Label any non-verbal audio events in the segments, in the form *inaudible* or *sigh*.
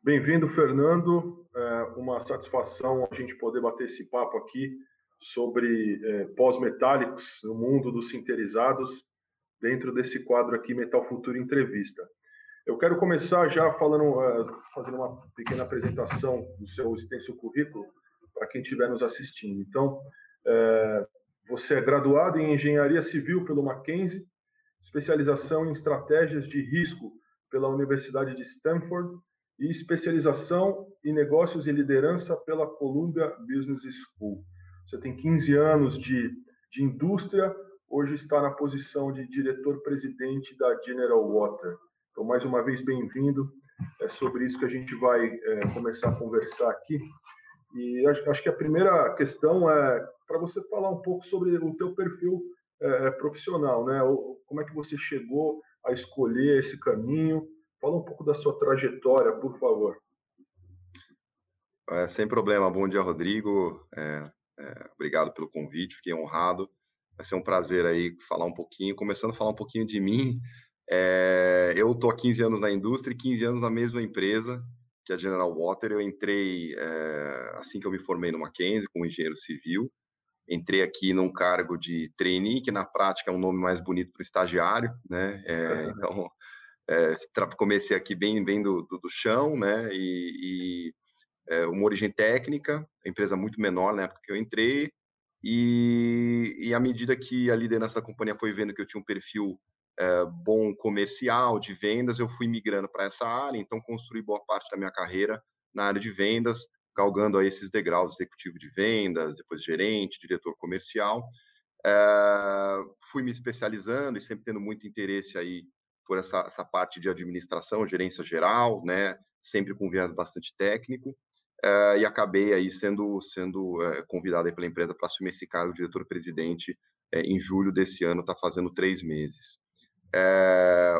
Bem-vindo, Fernando. É uma satisfação a gente poder bater esse papo aqui sobre é, pós-metálicos no mundo dos sinterizados, dentro desse quadro aqui, Metal Futuro Entrevista. Eu quero começar já falando, é, fazendo uma pequena apresentação do seu extenso currículo para quem estiver nos assistindo. Então, é, você é graduado em Engenharia Civil pelo Mackenzie, especialização em estratégias de risco pela Universidade de Stanford e especialização em negócios e liderança pela Columbia Business School. Você tem 15 anos de, de indústria, hoje está na posição de diretor-presidente da General Water. Então, mais uma vez, bem-vindo. É sobre isso que a gente vai é, começar a conversar aqui. E acho, que a primeira questão é para você falar um pouco sobre o teu perfil é, profissional, né? Como é que você chegou a escolher esse caminho? Fala um pouco da sua trajetória, por favor. É, sem problema. Bom dia, Rodrigo. É, é, obrigado pelo convite, fiquei honrado. Vai ser um prazer aí falar um pouquinho, começando a falar um pouquinho de mim. É, eu estou há 15 anos na indústria e 15 anos na mesma empresa, que é a General Water. Eu entrei é, assim que eu me formei no Mackenzie, como engenheiro civil. Entrei aqui num cargo de trainee, que na prática é um nome mais bonito para o estagiário, né? É, *laughs* então, é, comecei aqui bem, bem do, do, do chão, né? E, e é, uma origem técnica, empresa muito menor na época que eu entrei, e, e à medida que a liderança da companhia foi vendo que eu tinha um perfil é, bom comercial, de vendas, eu fui migrando para essa área, então construí boa parte da minha carreira na área de vendas, galgando aí esses degraus, executivo de vendas, depois gerente, diretor comercial. É, fui me especializando e sempre tendo muito interesse aí por essa, essa parte de administração, gerência geral, né? Sempre com viés bastante técnico. Uh, e acabei aí sendo sendo uh, convidado pela empresa para assumir esse cargo de diretor-presidente uh, em julho desse ano, está fazendo três meses.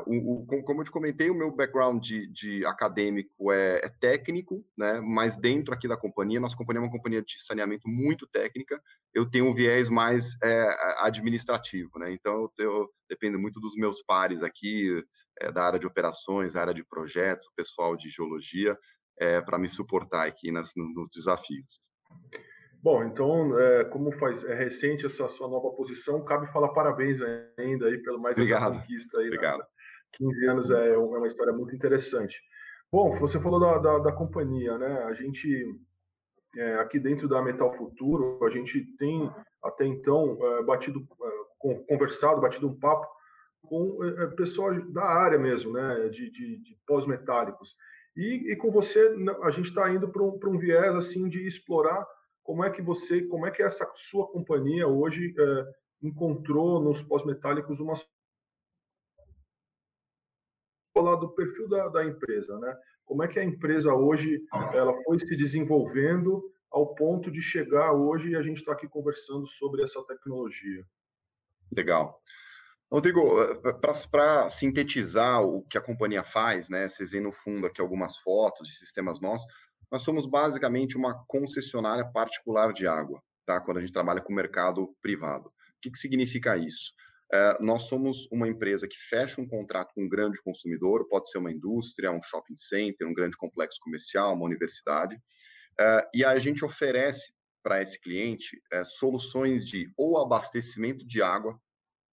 O, o, como eu te comentei, o meu background de, de acadêmico é, é, técnico, né? Mas dentro aqui da companhia, nossa companhia é uma companhia de saneamento muito técnica. Eu tenho um viés mais administrativo, né? Então eu, eu dependo muito dos meus pares aqui, da área de operações, da área de projetos, o pessoal de geologia é, para me suportar aqui nas, nos desafios. Bom, então, é, como faz, é recente essa sua nova posição, cabe falar parabéns ainda aí pelo mais Obrigado. essa conquista aí. Né? Obrigado. 15 anos é, é uma história muito interessante. Bom, você falou da, da, da companhia, né? A gente, é, aqui dentro da Metal Futuro, a gente tem até então é, batido, é, conversado, batido um papo com é, pessoal da área mesmo, né? De, de, de pós-metálicos. E, e com você, a gente está indo para um, um viés assim de explorar como é que você, como é que essa sua companhia hoje é, encontrou nos pós-metálicos uma falar do perfil da, da, empresa, né? Como é que a empresa hoje ela foi se desenvolvendo ao ponto de chegar hoje e a gente está aqui conversando sobre essa tecnologia. Legal. Rodrigo, eh, para sintetizar o que a companhia faz, né? Vocês veem no fundo aqui algumas fotos de sistemas nossos. Nós somos basicamente uma concessionária particular de água, tá? Quando a gente trabalha com o mercado privado. O que, que significa isso? É, nós somos uma empresa que fecha um contrato com um grande consumidor, pode ser uma indústria, um shopping center, um grande complexo comercial, uma universidade, é, e a gente oferece para esse cliente é, soluções de ou abastecimento de água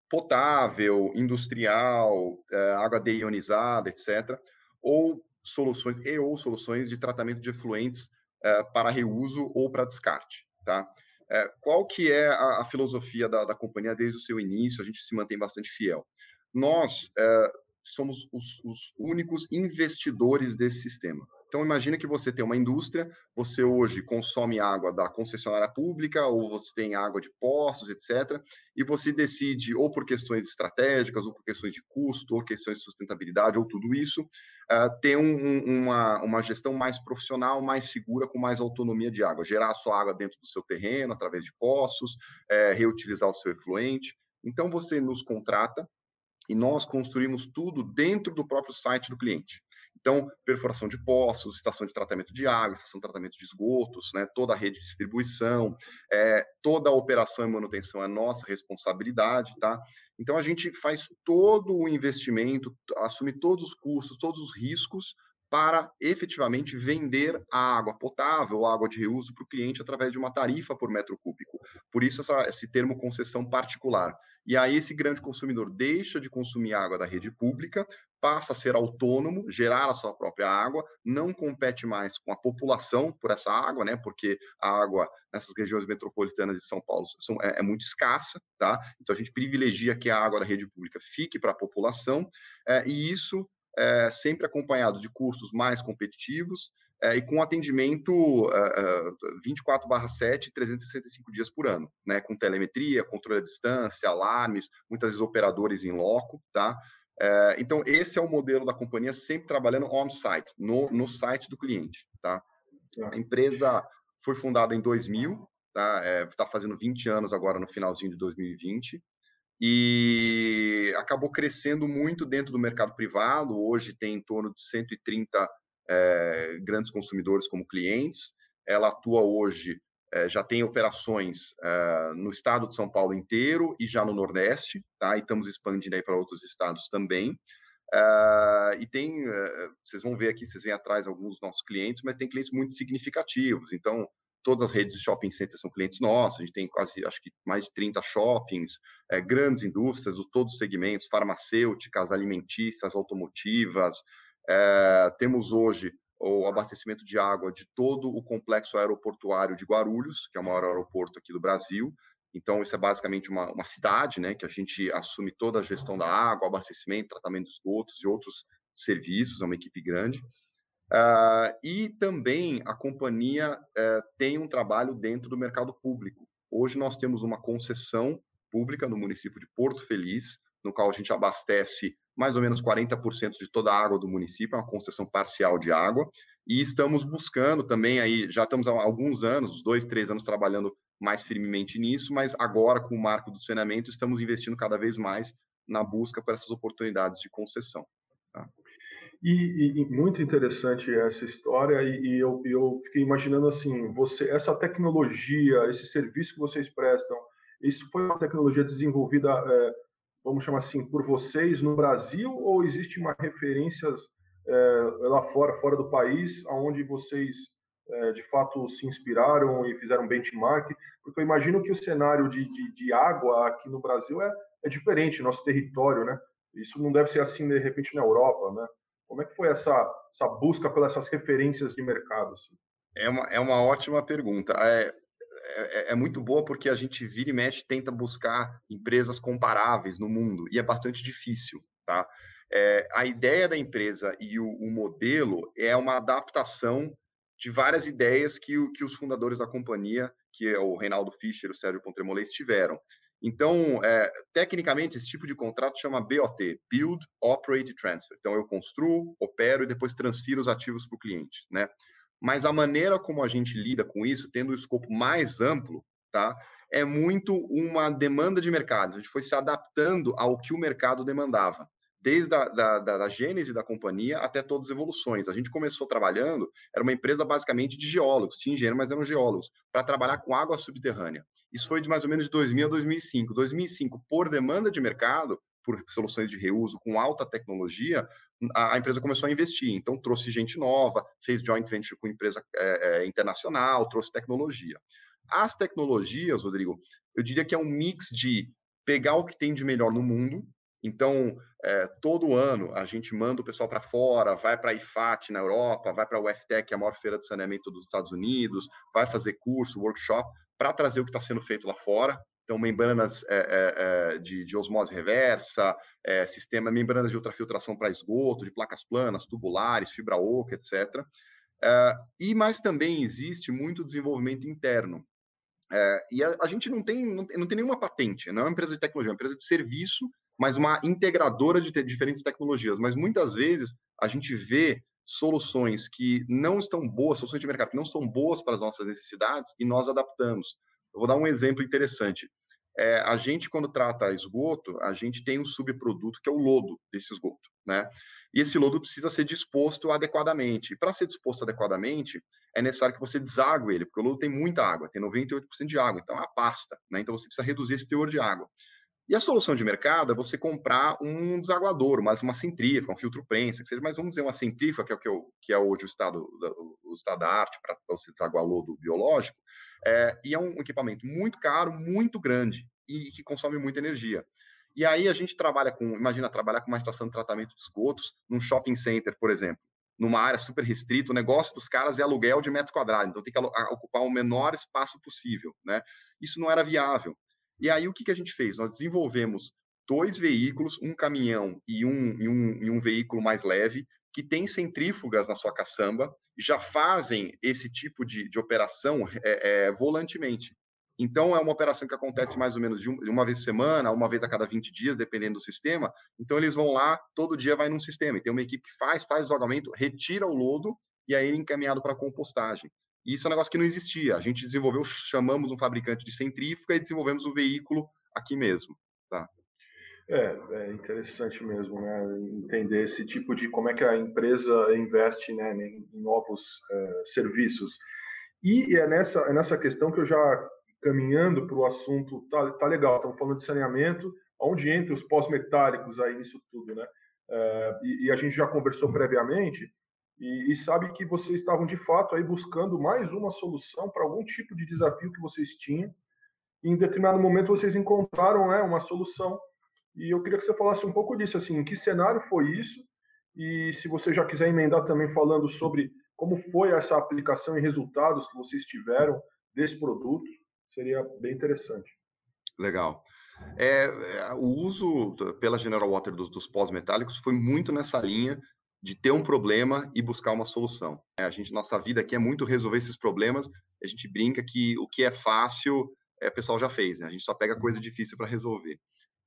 potável, industrial, é, água deionizada, etc., ou soluções e ou soluções de tratamento de efluentes é, para reuso ou para descarte, tá? É, qual que é a, a filosofia da, da, companhia desde o seu início? A gente se mantém bastante fiel. Nós somos os, os únicos investidores desse sistema. Então, imagine que você tem uma indústria, você hoje consome água da concessionária pública, ou você tem água de postos, etc., e você decide, ou por questões estratégicas, ou por questões de custo, ou questões de sustentabilidade, ou tudo isso, uh, ter um, uma, uma gestão mais profissional, mais segura, com mais autonomia de água, gerar a sua água dentro do seu terreno, através de poços, é, reutilizar o seu efluente. Então, você nos contrata e nós construímos tudo dentro do próprio site do cliente. Então, perfuração de poços, estação de tratamento de água, estação de tratamento de esgotos, né, toda a rede de distribuição, é, toda a operação e manutenção é nossa responsabilidade, tá? Então, a gente faz todo o investimento, assume todos os custos, todos os riscos para efetivamente vender a água potável, água de reuso para o cliente através de uma tarifa por metro cúbico. Por isso essa, esse termo concessão particular. E aí esse grande consumidor deixa de consumir água da rede pública, passa a ser autônomo, gerar a sua própria água, não compete mais com a população por essa água, né? Porque a água nessas regiões metropolitanas de São Paulo são, é, é muito escassa, tá? Então a gente privilegia que a água da rede pública fique para a população, é, e isso é, sempre acompanhado de cursos mais competitivos é, e com atendimento é, 24/7, 365 dias por ano, né, com telemetria, controle à distância, alarmes, muitas vezes operadores em loco, tá? É, então esse é o modelo da companhia, sempre trabalhando on-site, no, no site do cliente, tá? tá? A empresa foi fundada em 2000, tá? Está é, fazendo 20 anos agora no finalzinho de 2020 e acabou crescendo muito dentro do mercado privado. Hoje tem em torno de 130 é, grandes consumidores como clientes. Ela atua hoje, é, já tem operações é, no estado de São Paulo inteiro e já no Nordeste, tá? E estamos expandindo aí para outros estados também. E tem, vocês vão ver aqui, vocês veem atrás alguns dos nossos clientes, mas tem clientes muito significativos. Então, todas as redes de shopping centers são clientes nossos, a gente tem quase, acho que mais de 30 shoppings, é, grandes indústrias, de todos os segmentos, farmacêuticas, alimentícias, automotivas. É, temos hoje o abastecimento de água de todo o complexo aeroportuário de Guarulhos, que é o maior aeroporto aqui do Brasil. Então, isso é basicamente uma, uma cidade, né, que a gente assume toda a gestão da água, abastecimento, tratamento de esgotos e outros serviços, é uma equipe grande. Uh, e também a companhia uh, tem um trabalho dentro do mercado público. Hoje nós temos uma concessão pública no município de Porto Feliz, no qual a gente abastece mais ou menos 40% de toda a água do município, é uma concessão parcial de água, e estamos buscando também aí, já estamos há alguns anos, uns dois, três anos trabalhando mais firmemente nisso, mas agora com o marco do saneamento estamos investindo cada vez mais na busca por essas oportunidades de concessão. Tá? E, e, muito interessante essa história e, e eu, eu, fiquei imaginando assim, você, essa tecnologia, esse serviço que vocês prestam, isso foi uma tecnologia desenvolvida, é, vamos chamar assim, por vocês no Brasil ou existe uma referência é, lá fora, fora do país, aonde vocês é, de fato se inspiraram e fizeram benchmark? Porque eu imagino que o cenário de, de, de água aqui no Brasil é, é diferente, nosso território, né? Isso não deve ser assim de repente na Europa, né? Como é que foi essa, essa busca pelas essas referências de mercado? Assim? É, uma, é uma ótima pergunta. É, é, é, muito boa porque a gente vira e mexe tenta buscar empresas comparáveis no mundo e é bastante difícil, tá? É, a ideia da empresa e o, o, modelo é uma adaptação de várias ideias que, que os fundadores da companhia, que é o Reinaldo Fischer e o Sérgio Pontremolês, tiveram. Então, é, tecnicamente, esse tipo de contrato chama BOT, Build, Operate Transfer. Então, eu construo, opero e depois transfiro os ativos para o cliente, né? Mas a maneira como a gente lida com isso, tendo o um escopo mais amplo, tá? É muito uma demanda de mercado. A gente foi se adaptando ao que o mercado demandava desde a da, da, da, gênese da companhia até todas as evoluções. A gente começou trabalhando, era uma empresa basicamente de geólogos, tinha engenheiro, mas eram geólogos, para trabalhar com água subterrânea. Isso foi de mais ou menos de 2000 a 2005. 2005, por demanda de mercado, por soluções de reuso com alta tecnologia, a, empresa começou a investir. Então, trouxe gente nova, fez joint venture com empresa é, é, internacional, trouxe tecnologia. As tecnologias, Rodrigo, eu diria que é um mix de pegar o que tem de melhor no mundo, então, é, todo ano a gente manda o pessoal para fora, vai para a IFAT na Europa, vai para a UFTEC, a maior feira de saneamento dos Estados Unidos, vai fazer curso, workshop, para trazer o que está sendo feito lá fora. Então, membranas é, é, de, de, osmose reversa, sistema, membranas de ultrafiltração para esgoto, de placas planas, tubulares, fibra oca, etc. e mais também existe muito desenvolvimento interno. e a, a, gente não tem, não, não tem nenhuma patente, não é uma empresa de tecnologia, é uma empresa de serviço mas uma integradora de diferentes tecnologias. Mas muitas vezes a gente vê soluções que não estão boas, soluções de mercado que não são boas para as nossas necessidades e nós adaptamos. Eu vou dar um exemplo interessante. É, a gente, quando trata esgoto, a gente tem um subproduto que é o lodo desse esgoto, né? E esse lodo precisa ser disposto adequadamente. Para ser disposto adequadamente, é necessário que você deságue ele, porque o lodo tem muita água, tem 98% de água, então é uma pasta, né? Então você precisa reduzir esse teor de água. E a solução de mercado é você comprar um desaguador, mais uma centrífuga, um filtro prensa, que seja, mas vamos dizer uma centrífuga, que é, o que, eu, que é hoje o estado, o estado da arte para você desaguar lodo biológico, é, e é um equipamento muito caro, muito grande e que consome muita energia. E aí a gente trabalha com, imagina, trabalhar com uma estação de tratamento de esgotos num shopping center, por exemplo, numa área super restrita, o negócio dos caras é aluguel de metro quadrado, então tem que ocupar o menor espaço possível, né? Isso não era viável. E aí o que, que a gente fez? Nós desenvolvemos dois veículos, um caminhão e um, e um, e um veículo mais leve, que tem centrífugas na sua caçamba, já fazem esse tipo de, de operação é, é, volantemente. Então, é uma operação que acontece mais ou menos de uma vez por semana, uma vez a cada 20 dias, dependendo do sistema. Então, eles vão lá, todo dia vai num sistema. E tem uma equipe que faz, faz o jogamento, retira o lodo e aí ele é encaminhado para compostagem. E isso é um negócio que não existia. A gente desenvolveu, chamamos um fabricante de centrífuga e desenvolvemos o veículo aqui mesmo. Tá? É, é interessante mesmo, né? Entender esse tipo de como é que a empresa investe né, em novos é, serviços. E é nessa, é nessa questão que eu já caminhando para o assunto, tá, tá legal, estamos falando de saneamento, onde entra os pós-metálicos aí nisso tudo, né? É, e, e, a gente já conversou previamente, e, e, sabe que vocês estavam de fato aí buscando mais uma solução para algum tipo de desafio que vocês tinham. E em determinado momento vocês encontraram né, uma solução. E eu queria que você falasse um pouco disso, assim, em que cenário foi isso? E se você já quiser emendar também falando sobre como foi essa aplicação e resultados que vocês tiveram desse produto, seria bem interessante. Legal. É, é o uso pela General Water dos, dos pós-metálicos foi muito nessa linha de ter um problema e buscar uma solução. É, a gente, nossa vida aqui é muito resolver esses problemas. A gente brinca que o que é fácil, é, o pessoal já fez, né? A gente só pega coisa difícil para resolver.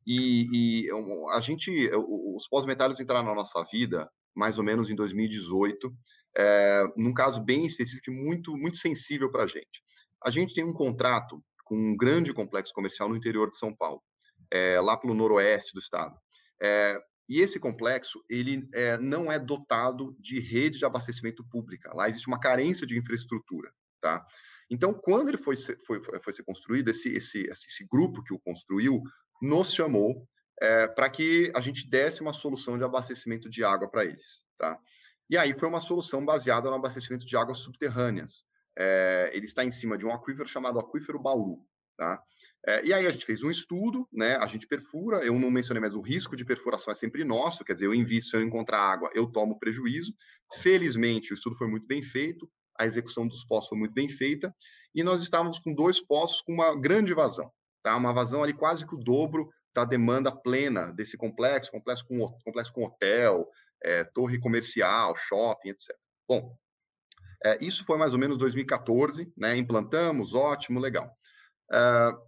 E, e, a gente, os pós-metálicos entraram na nossa vida mais ou menos em 2018, é, num caso bem específico, muito muito sensível para a gente. A gente tem um contrato com um grande complexo comercial no interior de São Paulo, é, lá pelo noroeste do estado. É, e esse complexo, ele é, não é dotado de rede de abastecimento pública. Lá existe uma carência de infraestrutura, tá? Então, quando ele foi ser, foi, foi ser construído, esse, esse, esse grupo que o construiu nos chamou é, para que a gente desse uma solução de abastecimento de água para eles, tá? E aí foi uma solução baseada no abastecimento de águas subterrâneas. É, ele está em cima de um aquífero chamado aquífero Bauru, tá? É, e aí a gente fez um estudo, né? A gente perfura, eu não mencionei, mas o risco de perfuração é sempre nosso, quer dizer, eu invisto, se eu encontrar água, eu tomo prejuízo. Felizmente, o estudo foi muito bem feito, a execução dos poços foi muito bem feita, e nós estávamos com dois poços com uma grande vazão, tá? Uma vazão ali quase que o dobro da demanda plena desse complexo, complexo com, complexo com hotel, é, torre comercial, shopping, etc. Bom, é, isso foi mais ou menos 2014, né? Implantamos, ótimo, legal. Uh,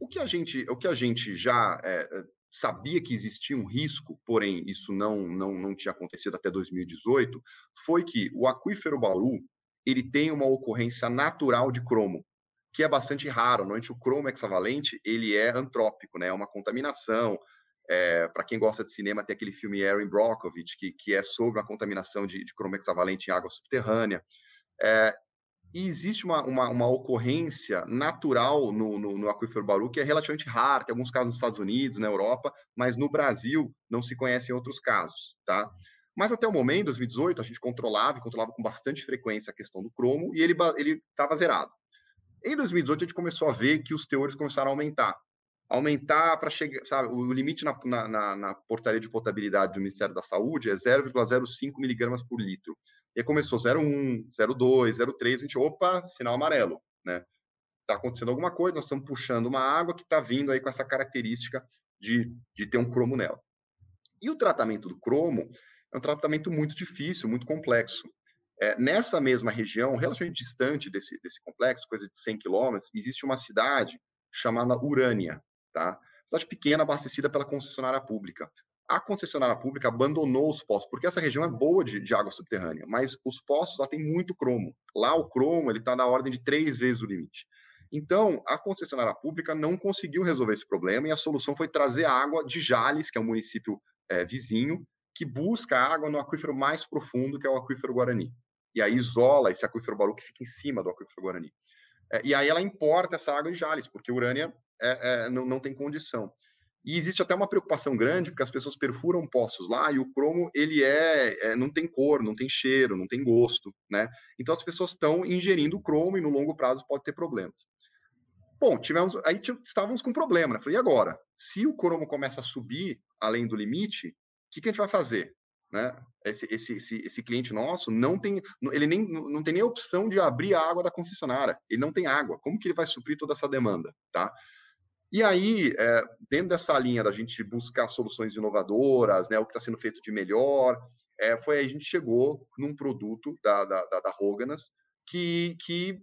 o que a gente, o que a gente já é, sabia que existia um risco, porém isso não, não, não tinha acontecido até 2018, foi que o aquífero Bauru ele tem uma ocorrência natural de cromo, que é bastante raro. Normalmente o cromo hexavalente ele é antrópico, né? É uma contaminação. É, Para quem gosta de cinema, tem aquele filme Erin Brockovich, que, que é sobre a contaminação de, de cromo hexavalente em água subterrânea. É, e existe uma, uma, uma ocorrência natural no, no, no, aquífero Bauru que é relativamente rara, tem alguns casos nos Estados Unidos, na Europa, mas no Brasil não se conhecem outros casos, tá? Mas até o momento, 2018, a gente controlava, controlava com bastante frequência a questão do cromo, e ele estava zerado. Em 2018, a gente começou a ver que os teores começaram a aumentar. Aumentar para chegar, sabe, o limite na, na, na portaria de potabilidade do Ministério da Saúde é 0,05 miligramas por litro. E começou 01, 02, 03, a gente, opa, sinal amarelo, né? Está acontecendo alguma coisa, nós estamos puxando uma água que está vindo aí com essa característica de, de ter um cromo nela. E o tratamento do cromo é um tratamento muito difícil, muito complexo. É, nessa mesma região, relativamente distante desse, desse complexo, coisa de 100 quilômetros, existe uma cidade chamada Urânia, tá? Cidade pequena, abastecida pela concessionária pública a concessionária pública abandonou os poços, porque essa região é boa de, de água subterrânea, mas os poços lá tem muito cromo. Lá o cromo ele está na ordem de três vezes o limite. Então, a concessionária pública não conseguiu resolver esse problema e a solução foi trazer água de Jales, que é um município é, vizinho, que busca água no aquífero mais profundo, que é o aquífero Guarani. E aí isola esse aquífero Baru que fica em cima do aquífero Guarani. É, e aí ela importa essa água de Jales, porque Urânia é, é, não, não tem condição. E existe até uma preocupação grande, porque as pessoas perfuram poços lá e o cromo, ele é, é não tem cor, não tem cheiro, não tem gosto, né? Então as pessoas estão ingerindo cromo e no longo prazo pode ter problemas. Bom, tivemos, aí estávamos com um problema, né? Falei, e agora? Se o cromo começa a subir além do limite, o que, que a gente vai fazer? Né? Esse, esse, esse, esse, cliente nosso não tem, ele nem, não tem nem a opção de abrir a água da concessionária. Ele não tem água. Como que ele vai suprir toda essa demanda, tá? E aí, é, dentro dessa linha da gente buscar soluções inovadoras, né, o que está sendo feito de melhor, é, foi aí a gente chegou num produto da, da, da, da que, que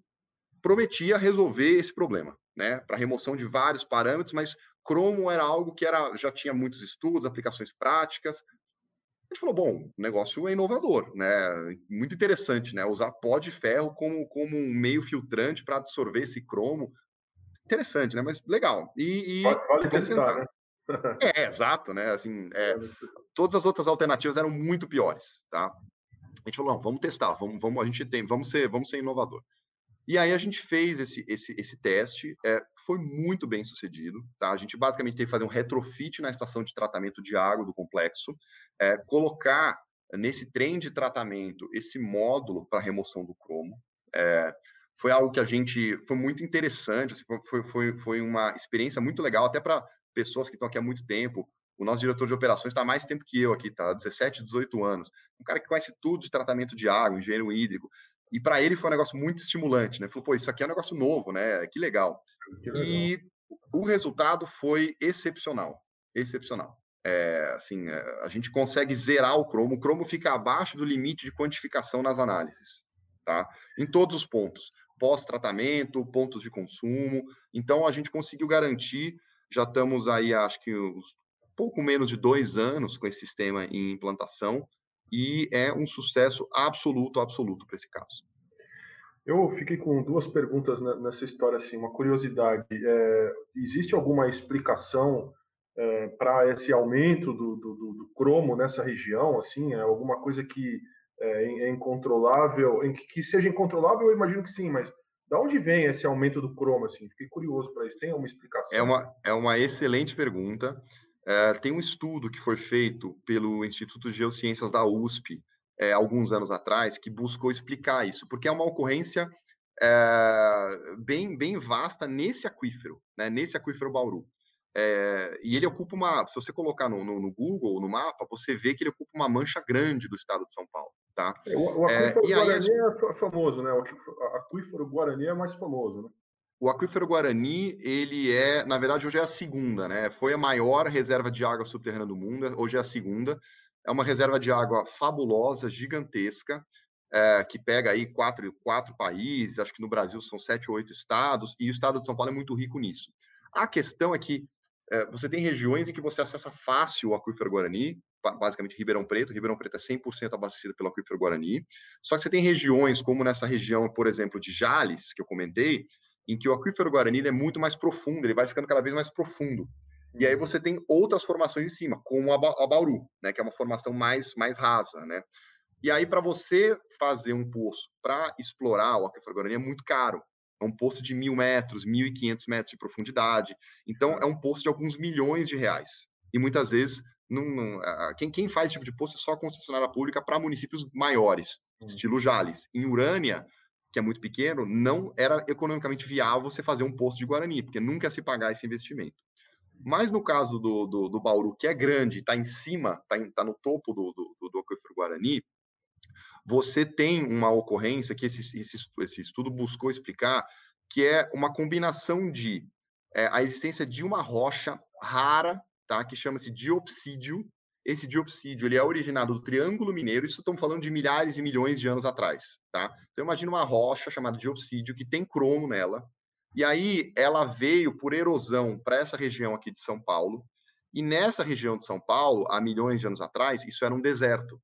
prometia resolver esse problema, né, para remoção de vários parâmetros, mas Cromo era algo que era, já tinha muitos estudos, aplicações práticas. A gente falou, bom, o negócio é inovador, né? Muito interessante, né? Usar pó de ferro como, como um meio filtrante para absorver esse cromo interessante, né? Mas legal. E, e vale, testar, né? *laughs* é, exato, né? Assim, é, todas as outras alternativas eram muito piores, tá? A gente falou, não, vamos testar, vamos, vamos, a gente tem, vamos ser, vamos ser inovador. E aí a gente fez esse, esse, esse teste, é, foi muito bem sucedido, tá? A gente basicamente teve que fazer um retrofit na estação de tratamento de água do complexo, é, colocar nesse trem de tratamento esse módulo para remoção do cromo, é, foi algo que a gente foi muito interessante, assim, foi, foi, foi uma experiência muito legal, até para pessoas que estão aqui há muito tempo. O nosso diretor de operações está mais tempo que eu aqui, tá? 17, 18 anos. Um cara que conhece tudo de tratamento de água, engenheiro hídrico. E para ele foi um negócio muito estimulante, né? Falou, pô, isso aqui é um negócio novo, né? Que legal. Que legal. E o resultado foi excepcional, excepcional. É, assim, é, a gente consegue zerar o cromo. O cromo fica abaixo do limite de quantificação nas análises, tá? Em todos os pontos pós-tratamento, pontos de consumo. Então, a gente conseguiu garantir, já estamos aí, acho que uns, pouco menos de dois anos com esse sistema em implantação, e é um sucesso absoluto, absoluto para esse caso. Eu fiquei com duas perguntas nessa história, assim, uma curiosidade. É, existe alguma explicação é, para esse aumento do, do, do, cromo nessa região? Assim, é alguma coisa que é, é incontrolável, em que, que, seja incontrolável, eu imagino que sim, mas da onde vem esse aumento do cromo? Assim, fiquei curioso para isso. Tem alguma explicação? É uma, é uma excelente pergunta. É, tem um estudo que foi feito pelo Instituto de Geociências da USP é, alguns anos atrás que buscou explicar isso, porque é uma ocorrência é, bem, bem vasta nesse aquífero, né, nesse aquífero Bauru. É, e ele ocupa uma, se você colocar no, no, no, Google, no mapa, você vê que ele ocupa uma mancha grande do estado de São Paulo, tá? É, o, o é, aquífero é, Guarani aí, é famoso, né? O aquífero Guarani é mais famoso, né? O aquífero Guarani, ele é, na verdade, hoje é a segunda, né? Foi a maior reserva de água subterrânea do mundo, hoje é a segunda. É uma reserva de água fabulosa, gigantesca, é, que pega aí quatro, quatro países, acho que no Brasil são sete ou oito estados, e o estado de São Paulo é muito rico nisso. A questão é que é, você tem regiões em que você acessa fácil o aquífero Guarani, basicamente Ribeirão Preto. Ribeirão Preto é 100% abastecido pelo aquífero Guarani. Só que você tem regiões, como nessa região, por exemplo, de Jales, que eu comentei, em que o aquífero Guarani é muito mais profundo, ele vai ficando cada vez mais profundo. E aí uhum. você tem outras formações em cima, como a, ba a Bauru, né, que é uma formação mais, mais rasa, né? E aí, para você fazer um poço para explorar o aquífero Guarani é muito caro. É um poço de mil metros, mil e quinhentos metros de profundidade. Então, é um poço de alguns milhões de reais. E muitas vezes, não, não, quem, quem, faz esse tipo de poço é só a concessionária pública para municípios maiores, hum. estilo Jales. Em Urânia, que é muito pequeno, não era economicamente viável você fazer um poço de Guarani, porque nunca se pagar esse investimento. Mas no caso do, do, do Bauru, que é grande, está em cima, está tá no topo do, do, do aquífero Guarani, você tem uma ocorrência que esse, esse, esse estudo buscou explicar, que é uma combinação de é, a existência de uma rocha rara, tá, que chama-se diopsídio. Esse diopsídio ele é originado do Triângulo Mineiro, isso estamos falando de milhares e milhões de anos atrás. Tá? Então, imagina uma rocha chamada diopsídio que tem cromo nela, e aí ela veio por erosão para essa região aqui de São Paulo, e nessa região de São Paulo, há milhões de anos atrás, isso era um deserto.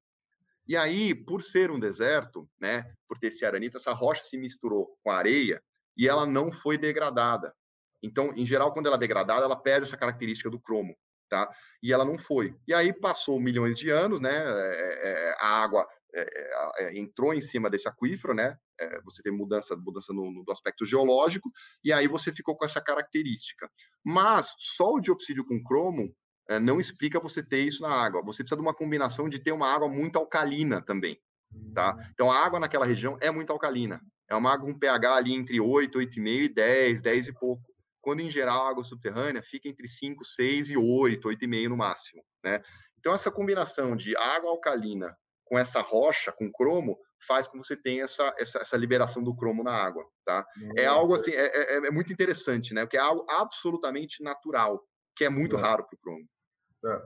E aí, por ser um deserto, né, por ter esse aranito, essa rocha se misturou com a areia e ela não foi degradada. Então, em geral, quando ela é degradada, ela perde essa característica do cromo, tá? E ela não foi. E aí passou milhões de anos, né? É, é, a água é, entrou em cima desse aquífero, né? Você tem mudança, mudança no, no, aspecto geológico, e aí você ficou com essa característica. Mas só o diopsídio com cromo não explica você ter isso na água. Você precisa de uma combinação de ter uma água muito alcalina também, tá? Hum. Então a água naquela região é muito alcalina. É uma água com pH ali entre 8, 8,5 e 10, 10 e pouco. Quando em geral a água subterrânea fica entre 5, 6 e 8, 8,5 no máximo, né? Então essa combinação de água alcalina com essa rocha, com cromo, faz com que você tenha essa, essa, essa liberação do cromo na água, tá? Uhum. É algo assim, é, é, é, muito interessante, né? Porque é algo absolutamente natural, que é muito é. raro para o cromo. É.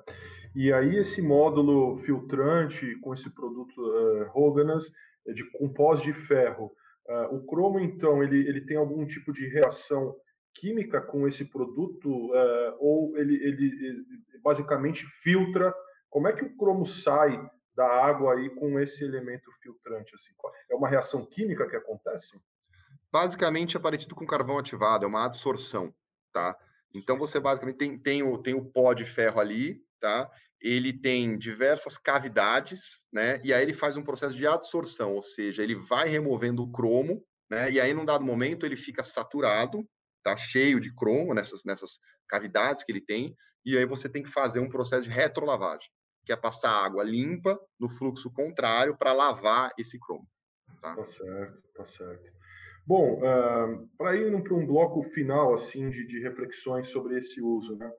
E aí esse módulo filtrante com esse produto uh, Hoganas é de com pós de ferro, uh, o cromo então ele, ele tem algum tipo de reação química com esse produto uh, ou ele, ele, ele basicamente filtra? Como é que o cromo sai da água aí com esse elemento filtrante? Assim? É uma reação química que acontece? Basicamente é parecido com carvão ativado, é uma adsorção, tá? Então você basicamente tem, tem, o, tem o pó de ferro ali, tá? Ele tem diversas cavidades, né? E aí ele faz um processo de adsorção, ou seja, ele vai removendo o cromo, né? E aí num dado momento ele fica saturado, tá? Cheio de cromo nessas, nessas cavidades que ele tem, e aí você tem que fazer um processo de retrolavagem que é passar água limpa no fluxo contrário para lavar esse cromo. Tá? tá certo, tá certo. Bom, uh, para ir para um bloco final assim de, de, reflexões sobre esse uso, né?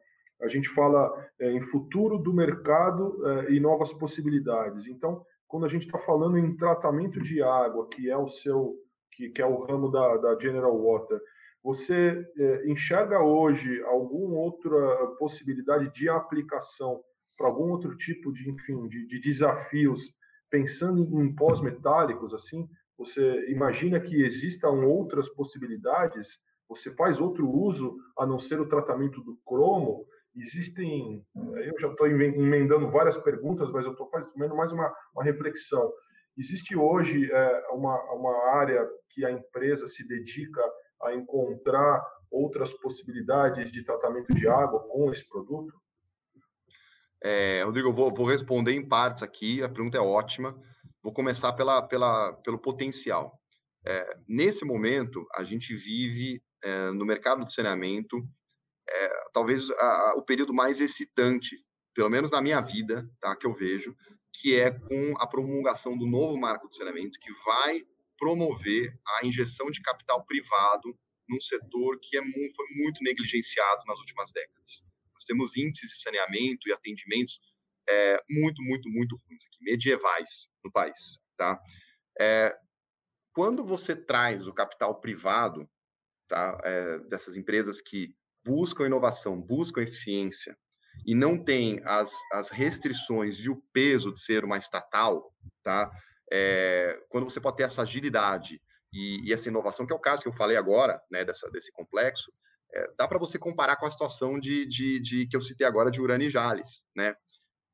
A gente fala é, em futuro do mercado é, e novas possibilidades. Então, quando a gente está falando em tratamento de água, que é o seu, que, que é o ramo da, da General Water, você é, enxerga hoje alguma outra possibilidade de aplicação para algum outro tipo de, enfim, de, de desafios, pensando em pós-metálicos, assim, você imagina que existam outras possibilidades? Você faz outro uso a não ser o tratamento do cromo? Existem, eu já estou emendando várias perguntas, mas eu estou fazendo mais uma, uma reflexão. Existe hoje é, uma, uma área que a empresa se dedica a encontrar outras possibilidades de tratamento de água com esse produto? É, Rodrigo, eu vou, vou, responder em partes aqui, a pergunta é ótima. Vou começar pela, pela, pelo potencial. É, nesse momento, a gente vive é, no mercado de saneamento é, talvez a, o período mais excitante, pelo menos na minha vida, tá, que eu vejo, que é com a promulgação do novo marco de saneamento, que vai promover a injeção de capital privado num setor que é, foi muito negligenciado nas últimas décadas temos índices de saneamento e atendimentos é, muito, muito, muito ruins aqui, medievais no país, tá? É, quando você traz o capital privado, tá, é, dessas empresas que buscam inovação, buscam eficiência e não tem as, as restrições e o peso de ser uma estatal, tá? É, quando você pode ter essa agilidade e, e, essa inovação, que é o caso que eu falei agora, né, dessa, desse complexo, é, dá para você comparar com a situação de, de, de, que eu citei agora de Urânia e Jales, né?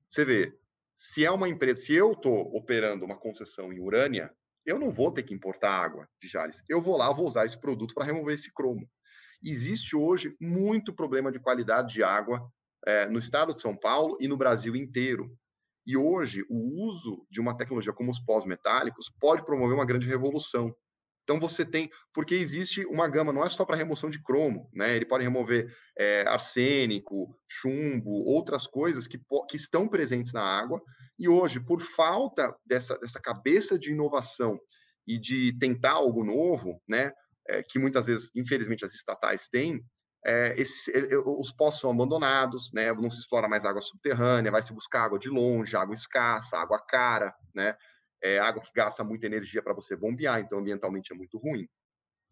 Você vê, se é uma empresa, se eu estou operando uma concessão em Urânia, eu não vou ter que importar água de Jales. Eu vou lá, vou usar esse produto para remover esse cromo. Existe hoje muito problema de qualidade de água é, no estado de São Paulo e no Brasil inteiro. E hoje, o uso de uma tecnologia como os pós-metálicos pode promover uma grande revolução. Então você tem, porque existe uma gama, não é só para remoção de cromo, né? Ele pode remover é, arsênico, chumbo, outras coisas que, que estão presentes na água. E hoje, por falta dessa, dessa cabeça de inovação e de tentar algo novo, né? É, que muitas vezes, infelizmente, as estatais têm, é, esses, os poços são abandonados, né? Não se explora mais água subterrânea, vai se buscar água de longe, água escassa, água cara, né? é água que gasta muita energia para você bombear, então ambientalmente é muito ruim.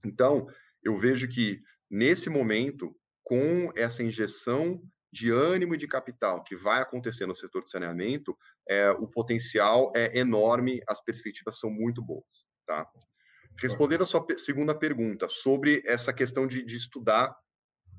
Então, eu vejo que nesse momento, com essa injeção de ânimo e de capital que vai acontecer no setor de saneamento, é, o potencial é enorme, as perspectivas são muito boas. Tá? Respondendo a sua segunda pergunta sobre essa questão de, de estudar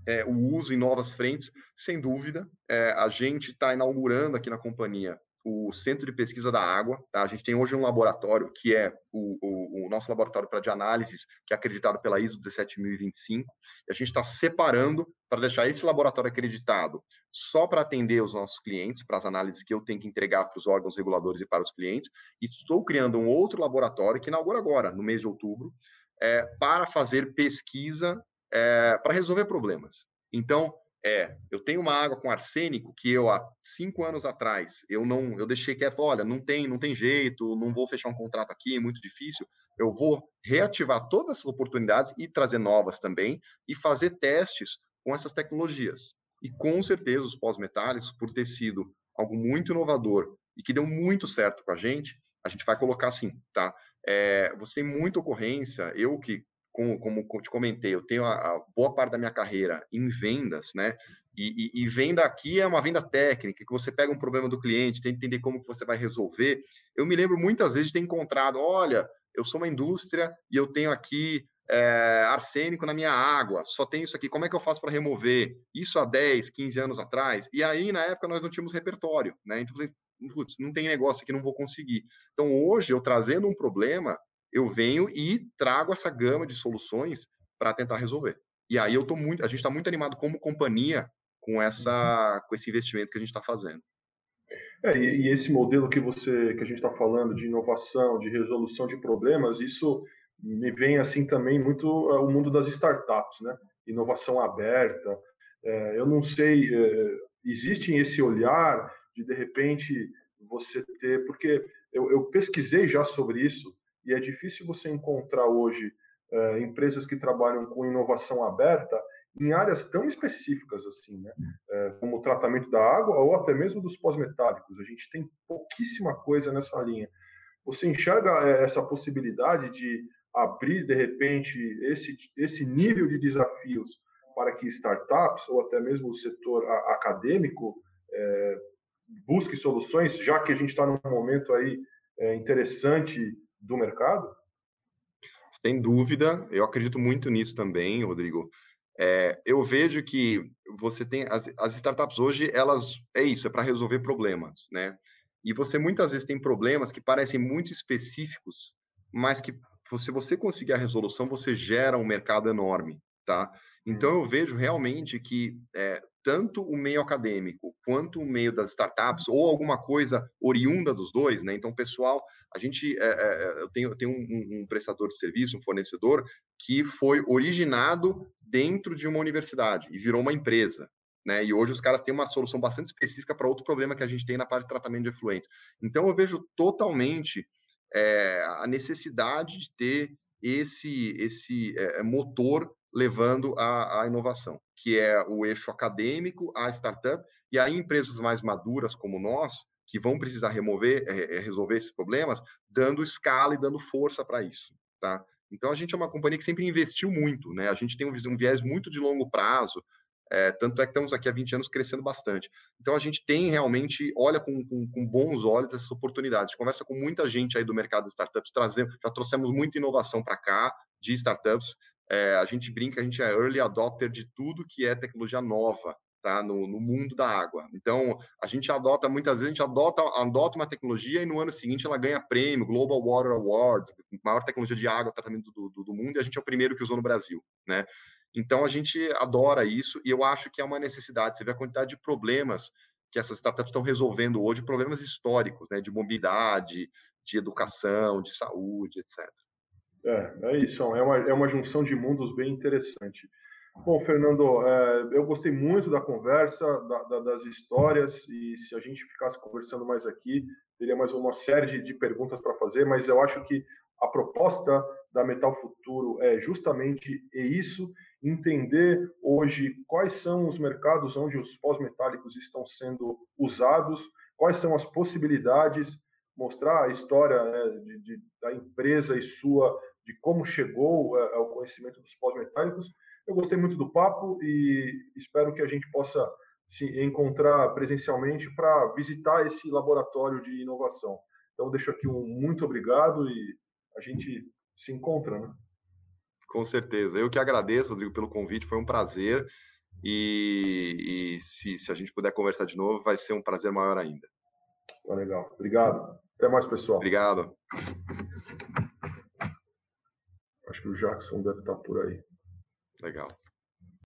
é, o uso em novas frentes, sem dúvida, é, a gente está inaugurando aqui na companhia o Centro de Pesquisa da Água. Tá? A gente tem hoje um laboratório que é o, o, o nosso laboratório para de análises, que é acreditado pela ISO 17025. E a gente está separando para deixar esse laboratório acreditado só para atender os nossos clientes, para as análises que eu tenho que entregar para os órgãos reguladores e para os clientes. E estou criando um outro laboratório que inaugura agora, no mês de outubro, é, para fazer pesquisa é, para resolver problemas. Então, é, eu tenho uma água com arsênico que eu há cinco anos atrás eu não, eu deixei quieto, olha, não tem, não tem jeito, não vou fechar um contrato aqui, é muito difícil. Eu vou reativar todas essas oportunidades e trazer novas também e fazer testes com essas tecnologias. E com certeza os pós-metálicos, por ter sido algo muito inovador e que deu muito certo com a gente, a gente vai colocar assim, tá? É, você tem muita ocorrência, eu que como, como te comentei, eu tenho a, a, boa parte da minha carreira em vendas, né? E, e, e, venda aqui é uma venda técnica, que você pega um problema do cliente, tem que entender como que você vai resolver. Eu me lembro muitas vezes de ter encontrado, olha, eu sou uma indústria e eu tenho aqui é, arsênico na minha água, só tem isso aqui, como é que eu faço para remover? Isso há 10, 15 anos atrás. E aí, na época, nós não tínhamos repertório, né? Então, putz, não tem negócio aqui, não vou conseguir. Então, hoje, eu trazendo um problema, eu venho e trago essa gama de soluções para tentar resolver. E aí eu tô muito, a gente está muito animado como companhia com essa, uhum. com esse investimento que a gente está fazendo. É, e, esse modelo que você, que a gente está falando de inovação, de resolução de problemas, isso me vem assim também muito é, o mundo das startups, né? Inovação aberta. É, eu não sei, é, existe esse olhar de de repente você ter, porque eu, eu pesquisei já sobre isso e é difícil você encontrar hoje é, empresas que trabalham com inovação aberta em áreas tão específicas assim, né? É, como o tratamento da água ou até mesmo dos pós-metálicos. A gente tem pouquíssima coisa nessa linha. Você enxerga é, essa possibilidade de abrir de repente esse esse nível de desafios para que startups ou até mesmo o setor acadêmico é, busque soluções, já que a gente está num momento aí é, interessante do mercado? Sem dúvida, eu acredito muito nisso também, Rodrigo. É, eu vejo que você tem as, as, startups hoje, elas é isso, é para resolver problemas, né? E você muitas vezes tem problemas que parecem muito específicos, mas que se você conseguir a resolução, você gera um mercado enorme, tá? Então eu vejo realmente que é, tanto o meio acadêmico quanto o meio das startups ou alguma coisa oriunda dos dois, né? Então, pessoal, a gente é, é, eu tenho, tenho um, um, prestador de serviço, um fornecedor que foi originado dentro de uma universidade e virou uma empresa. Né? E hoje os caras têm uma solução bastante específica para outro problema que a gente tem na parte de tratamento de efluentes. Então eu vejo totalmente é, a necessidade de ter esse esse motor levando à, inovação, que é o eixo acadêmico, a startup, e aí empresas mais maduras como nós, que vão precisar remover, é, resolver esses problemas, dando escala e dando força para isso, tá? Então a gente é uma companhia que sempre investiu muito, né? A gente tem um, viés muito de longo prazo, é, tanto é que estamos aqui há 20 anos crescendo bastante. Então a gente tem realmente, olha com, com, com bons olhos essas oportunidades. A gente conversa com muita gente aí do mercado de startups, trazendo, já trouxemos muita inovação para cá de startups. É, a gente brinca, a gente é early adopter de tudo que é tecnologia nova tá? No, no, mundo da água. Então, a gente adota, muitas vezes, a gente adota, adota uma tecnologia e no ano seguinte ela ganha prêmio, Global Water Award, maior tecnologia de água, tratamento do, do, do mundo, e a gente é o primeiro que usou no Brasil, né? Então, a gente adora isso e eu acho que é uma necessidade. Você vê a quantidade de problemas que essas startups estão resolvendo hoje, problemas históricos, né? De mobilidade, de educação, de saúde, etc. É, é isso. É uma, é uma junção de mundos bem interessante. Bom, Fernando, é, eu gostei muito da conversa, da, da, das histórias, e se a gente ficasse conversando mais aqui, teria mais uma série de, perguntas para fazer, mas eu acho que a proposta da Metal Futuro é justamente isso, entender hoje quais são os mercados onde os pós-metálicos estão sendo usados, quais são as possibilidades, mostrar a história né, de, de, da empresa e sua, de como chegou é, ao conhecimento dos pós-metálicos, eu gostei muito do papo e espero que a gente possa se encontrar presencialmente para visitar esse laboratório de inovação. Então, deixo aqui um muito obrigado e a gente se encontra, né? Com certeza. Eu que agradeço, Rodrigo, pelo convite, foi um prazer. E, e se, se a gente puder conversar de novo, vai ser um prazer maior ainda. Tá legal. Obrigado. Até mais, pessoal. Obrigado. Acho que o Jackson deve estar por aí. Legal.